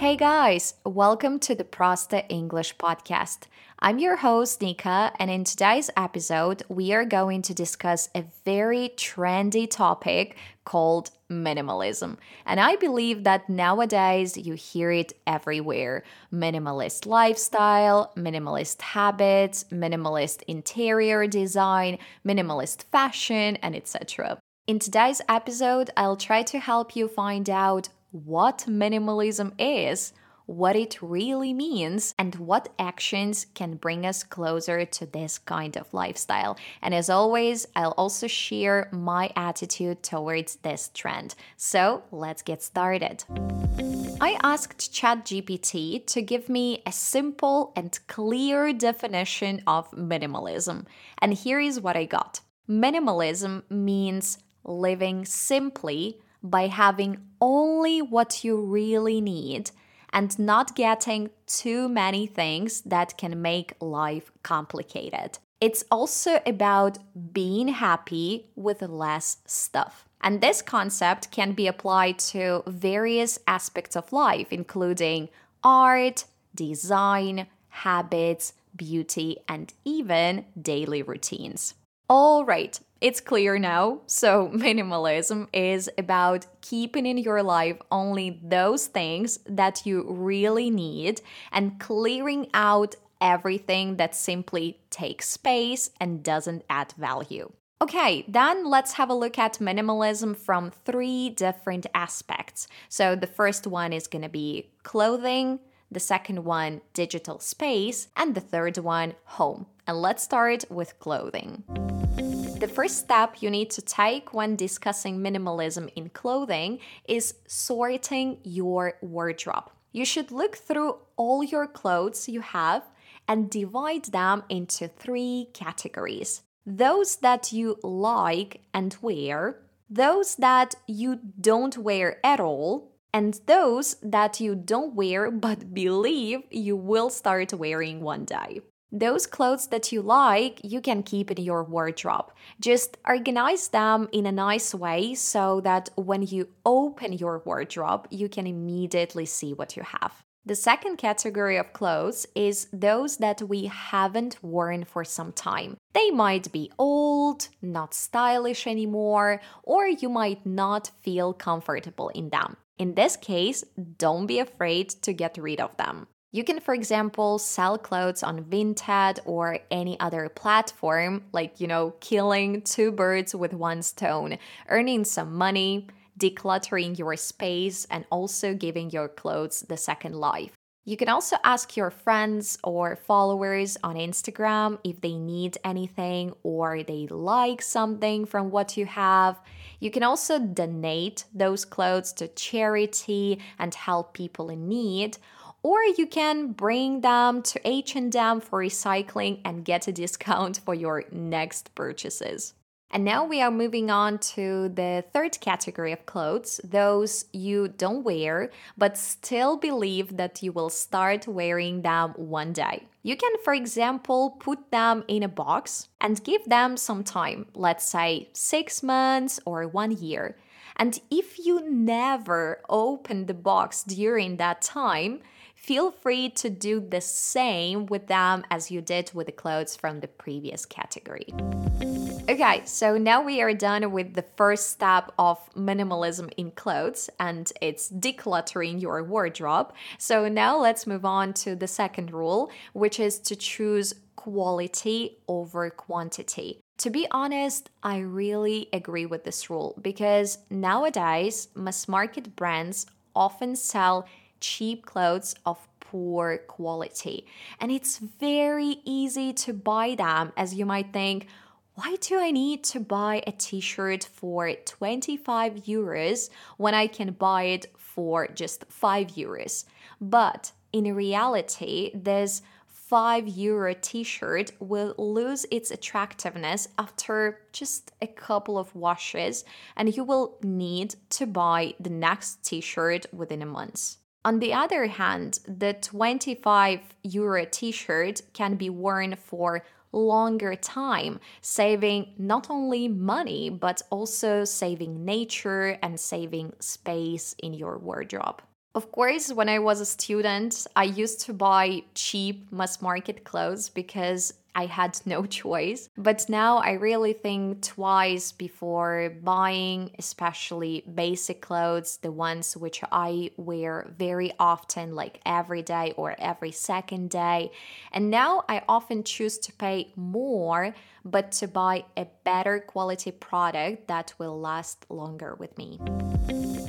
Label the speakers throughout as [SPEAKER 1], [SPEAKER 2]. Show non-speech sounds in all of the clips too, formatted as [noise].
[SPEAKER 1] Hey guys, welcome to the Prosta English podcast. I'm your host, Nika, and in today's episode, we are going to discuss a very trendy topic called minimalism. And I believe that nowadays you hear it everywhere minimalist lifestyle, minimalist habits, minimalist interior design, minimalist fashion, and etc. In today's episode, I'll try to help you find out what minimalism is, what it really means, and what actions can bring us closer to this kind of lifestyle. And as always, I'll also share my attitude towards this trend. So let's get started. I asked ChatGPT to give me a simple and clear definition of minimalism. And here is what I got minimalism means living simply by having only what you really need and not getting too many things that can make life complicated. It's also about being happy with less stuff. And this concept can be applied to various aspects of life, including art, design, habits, beauty, and even daily routines. All right, it's clear now. So, [laughs] minimalism is about keeping in your life only those things that you really need and clearing out everything that simply takes space and doesn't add value. Okay, then let's have a look at minimalism from three different aspects. So, the first one is going to be clothing, the second one, digital space, and the third one, home. And let's start with clothing. The first step you need to take when discussing minimalism in clothing is sorting your wardrobe. You should look through all your clothes you have and divide them into three categories those that you like and wear, those that you don't wear at all, and those that you don't wear but believe you will start wearing one day. Those clothes that you like, you can keep in your wardrobe. Just organize them in a nice way so that when you open your wardrobe, you can immediately see what you have. The second category of clothes is those that we haven't worn for some time. They might be old, not stylish anymore, or you might not feel comfortable in them. In this case, don't be afraid to get rid of them. You can, for example, sell clothes on Vinted or any other platform, like, you know, killing two birds with one stone, earning some money, decluttering your space, and also giving your clothes the second life. You can also ask your friends or followers on Instagram if they need anything or they like something from what you have. You can also donate those clothes to charity and help people in need or you can bring them to H&M for recycling and get a discount for your next purchases. And now we are moving on to the third category of clothes, those you don't wear but still believe that you will start wearing them one day. You can, for example, put them in a box and give them some time, let's say six months or one year. And if you never open the box during that time, feel free to do the same with them as you did with the clothes from the previous category. Okay, so now we are done with the first step of minimalism in clothes, and it's decluttering your wardrobe. So now let's move on to the second rule, which is to choose quality over quantity. To be honest, I really agree with this rule because nowadays mass market brands often sell cheap clothes of poor quality. And it's very easy to buy them, as you might think. Why do I need to buy a t shirt for 25 euros when I can buy it for just 5 euros? But in reality, this 5 euro t shirt will lose its attractiveness after just a couple of washes, and you will need to buy the next t shirt within a month. On the other hand, the 25 euro t shirt can be worn for longer time, saving not only money but also saving nature and saving space in your wardrobe. Of course, when I was a student, I used to buy cheap mass market clothes because I had [laughs] no choice. But now I really think twice before buying, especially basic clothes, the ones which I wear very often, like every day or every second day. And now I often choose to pay more, but to buy a better quality product that will last longer with me.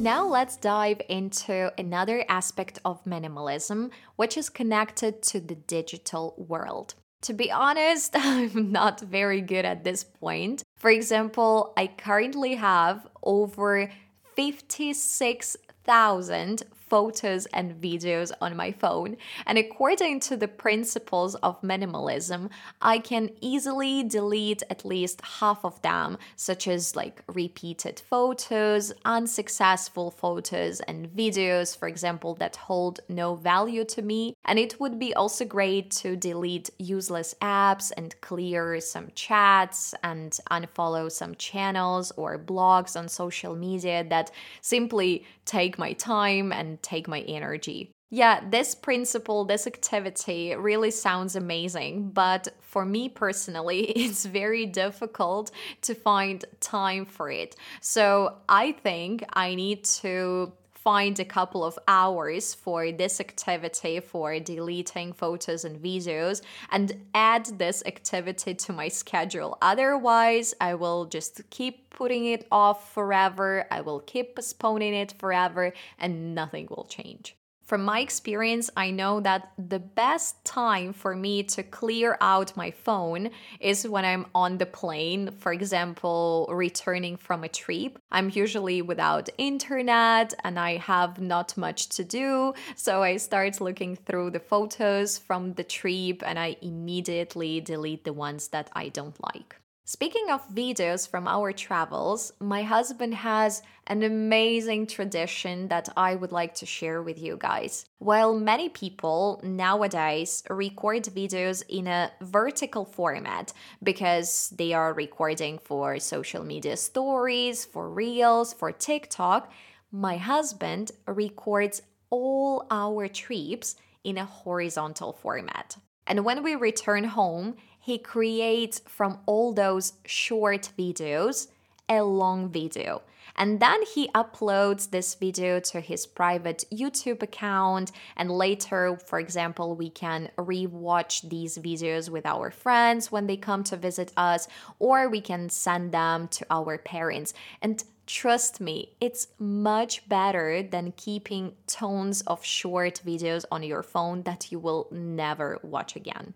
[SPEAKER 1] Now, let's dive into another aspect of minimalism, which is connected to the digital world. To be honest, [laughs] I'm not very good at this point. For example, I currently have over 56,000 photos and videos on my phone. And according to the principles of minimalism, I can easily delete at least half of them, such as like repeated photos, unsuccessful photos, and videos, for example, that hold no value to me. And it would be also great to delete useless apps and clear some chats and unfollow some channels or blogs on social media that simply take my time and take my energy. Yeah, this principle, this activity really sounds amazing, but for me personally, [laughs] it's very difficult to find time for it. So I think I need to find a couple of hours for this activity for deleting photos and videos and add this activity to my schedule. Otherwise, I will just keep putting it off forever. I will keep postponing it forever and nothing will change. From my experience, I know that the best time for me to clear out my phone is when I'm on the plane, for example, returning from a trip. I'm usually without internet and I have not much to do, so I start looking through the photos from the trip and I immediately delete the ones that I don't like. Speaking of videos from our travels, my husband has an amazing tradition that I would like to share with you guys. While many people nowadays record videos in a vertical format because they are recording for social media stories, for reels, for TikTok, my husband records all our trips in a horizontal format. And when we return home, he creates from all those short videos a long video. And then he uploads this video to his private YouTube account. And later, for example, we can rewatch these videos with our friends when they come to visit us, or we can send them to our parents. And Trust me, it's much better than keeping tons of short videos on your phone that you will never watch again.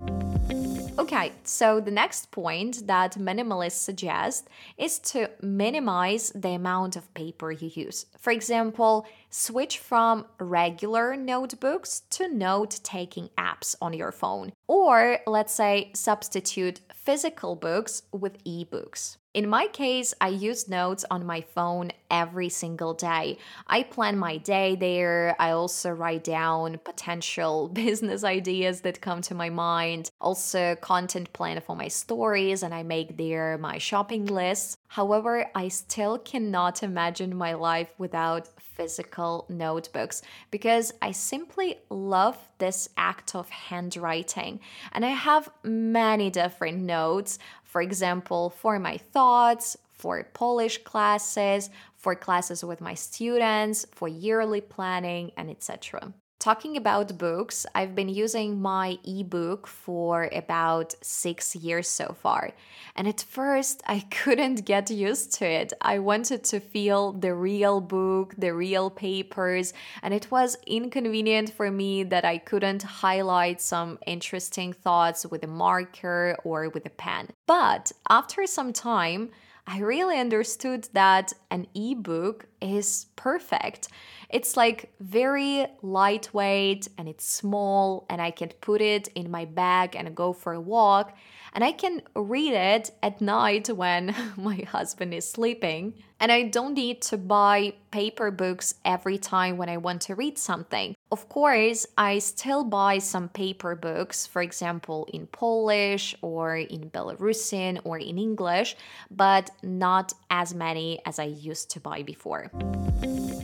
[SPEAKER 1] Okay, so the next point that minimalists suggest is to minimize the amount of paper you use. For example, switch from regular notebooks to note taking apps on your phone. Or let's say substitute physical books with ebooks. In my case, I use notes on my phone every single day. I plan my day there. I also write down potential [laughs] business ideas that come to my mind, also content plan for my stories, and I make there my shopping lists. However, I still cannot imagine my life without physical notebooks because I simply love this act of handwriting. And I have many different notes, for example, for my thoughts, for Polish classes, for classes with my students, for yearly planning, and etc. Talking about books, I've been using my ebook for about six years so far. And at first, I [laughs] couldn't get used to it. I wanted to feel the real book, the real papers, and it was inconvenient for me that I couldn't highlight some interesting thoughts with a marker or with a pen. But after some time, I really understood that an ebook is perfect. It's like very lightweight and it's small, and I can put it in my bag and go for a walk and I can read it at night when [laughs] my husband is sleeping. And I don't need to buy paper books every time when I want to read something. Of course, I still buy some paper books, for example, in Polish or in Belarusian or in English, but not as many as I used to buy before.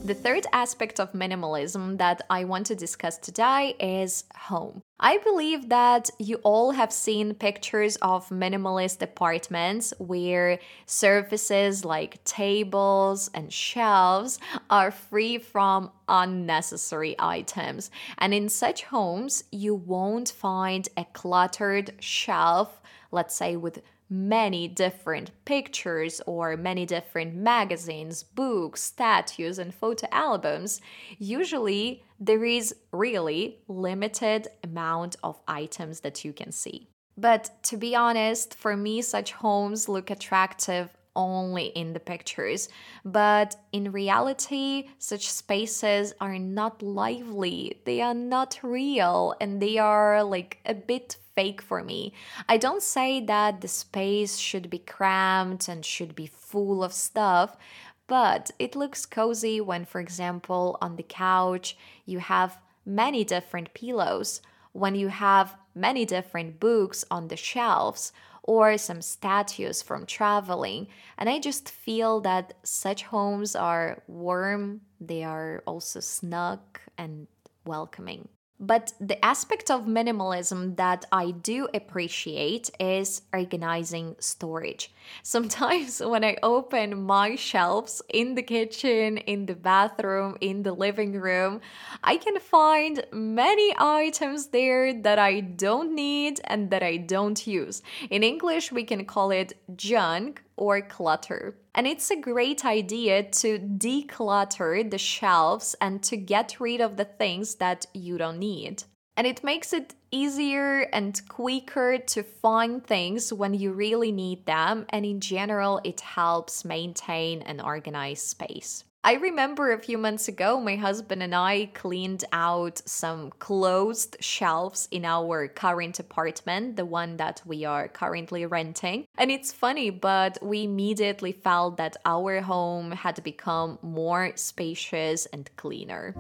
[SPEAKER 1] The third aspect of minimalism that I want to discuss today is home. I believe that you all have seen pictures of minimalist apartments where surfaces like tables and shelves are free from unnecessary items. And in such homes, you won't find a cluttered shelf, let's say with many different pictures or many different magazines, books, statues, and photo albums, usually there is really limited amount of items that you can see. But to be honest, for me, such homes look attractive only in the pictures. But in reality, such spaces are not lively, they are not real, and they are like a bit fake for me. I don't say that the space should be cramped and should be full of stuff, but it looks cozy when, for example, on the couch you have many different pillows, when you have many different books on the shelves, or some statues from traveling. And I just feel that such homes are warm, they are also snug and welcoming. But the aspect of minimalism that I do appreciate is organizing storage. [laughs] Sometimes when I open my shelves in the kitchen, in the bathroom, in the living room, I can find many items there that I don't need and that I don't use. In English, we can call it junk or clutter. And it's a great idea to declutter the shelves and to get rid of the things that you don't need. And it makes it easier and quicker to find things when you really need them. And in general, it helps maintain an organized space. I remember a few months ago, my husband and I cleaned out some closed shelves in our current apartment, the one that we are currently renting. And it's funny, but we immediately felt that our home had become more spacious and cleaner.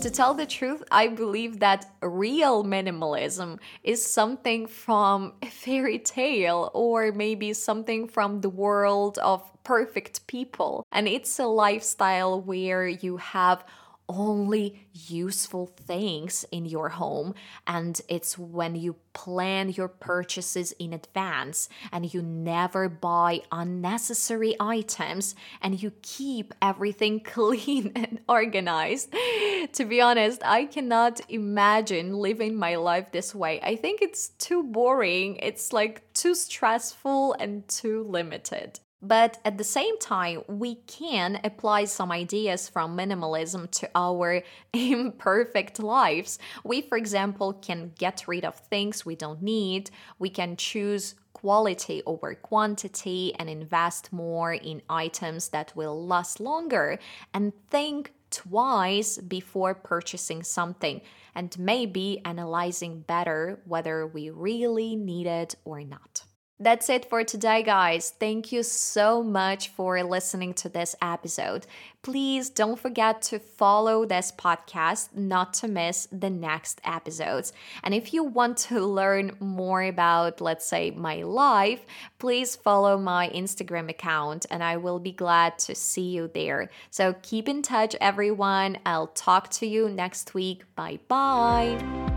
[SPEAKER 1] To tell the truth, I believe that real minimalism is something from a fairy tale or maybe something from the world of perfect people. And it's a lifestyle where you have only useful things in your home. And it's when you plan your purchases in advance and you never buy unnecessary items and you keep everything [laughs] clean and organized. to be honest, I cannot imagine living my life this way. I think it's too boring, it's like too stressful and too limited. But at the same time, we can apply some ideas from minimalism to our [laughs] imperfect lives. We, for example, can get rid of things we don't need. We can choose quality over quantity and invest more in items that will last longer and think twice before purchasing something and maybe analyzing better whether we really need it or not. That's it for today, guys. Thank you so much for listening to this episode. Please don't forget to follow this podcast not to miss the next episodes. And if you want to learn more about, let's say, my life, please follow my Instagram account and I will be glad to see you there. So keep in touch, everyone. I'll talk to you next week. Bye bye.